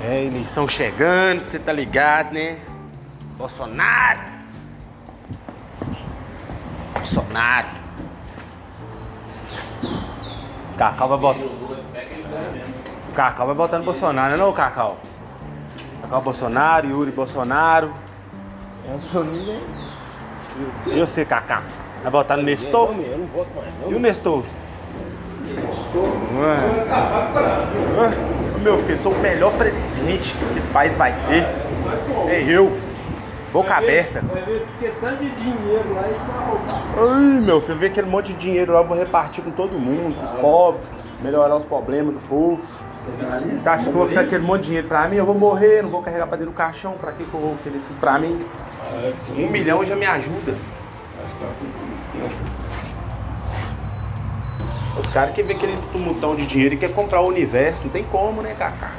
É, eleição chegando, você tá ligado, né? Bolsonaro! Bolsonaro! Cacau vai votar. Cacau vai votar no Bolsonaro, não, é Cacau? Cacau Bolsonaro, Yuri Bolsonaro. É o Soninho, né? E você, Cacá? Vai votar no Nestor? Eu não voto mais, não. E o Nestor? Ué. Ué, Meu filho, sou o melhor presidente que esse país vai ter. É eu. Boca aberta. Vai ver porque tanto de dinheiro lá e. Ai, meu filho, ver aquele monte de dinheiro lá, eu vou repartir com todo mundo, com os pobres, melhorar os problemas do povo. Tá, acho que eu vou ficar aquele monte de dinheiro pra mim, eu vou morrer, não vou carregar pra dentro do caixão, pra que que eu vou querer tudo pra mim? Um milhão já me ajuda. Os caras querem ver aquele tumultão de dinheiro e quer comprar o universo, não tem como, né, Kaká?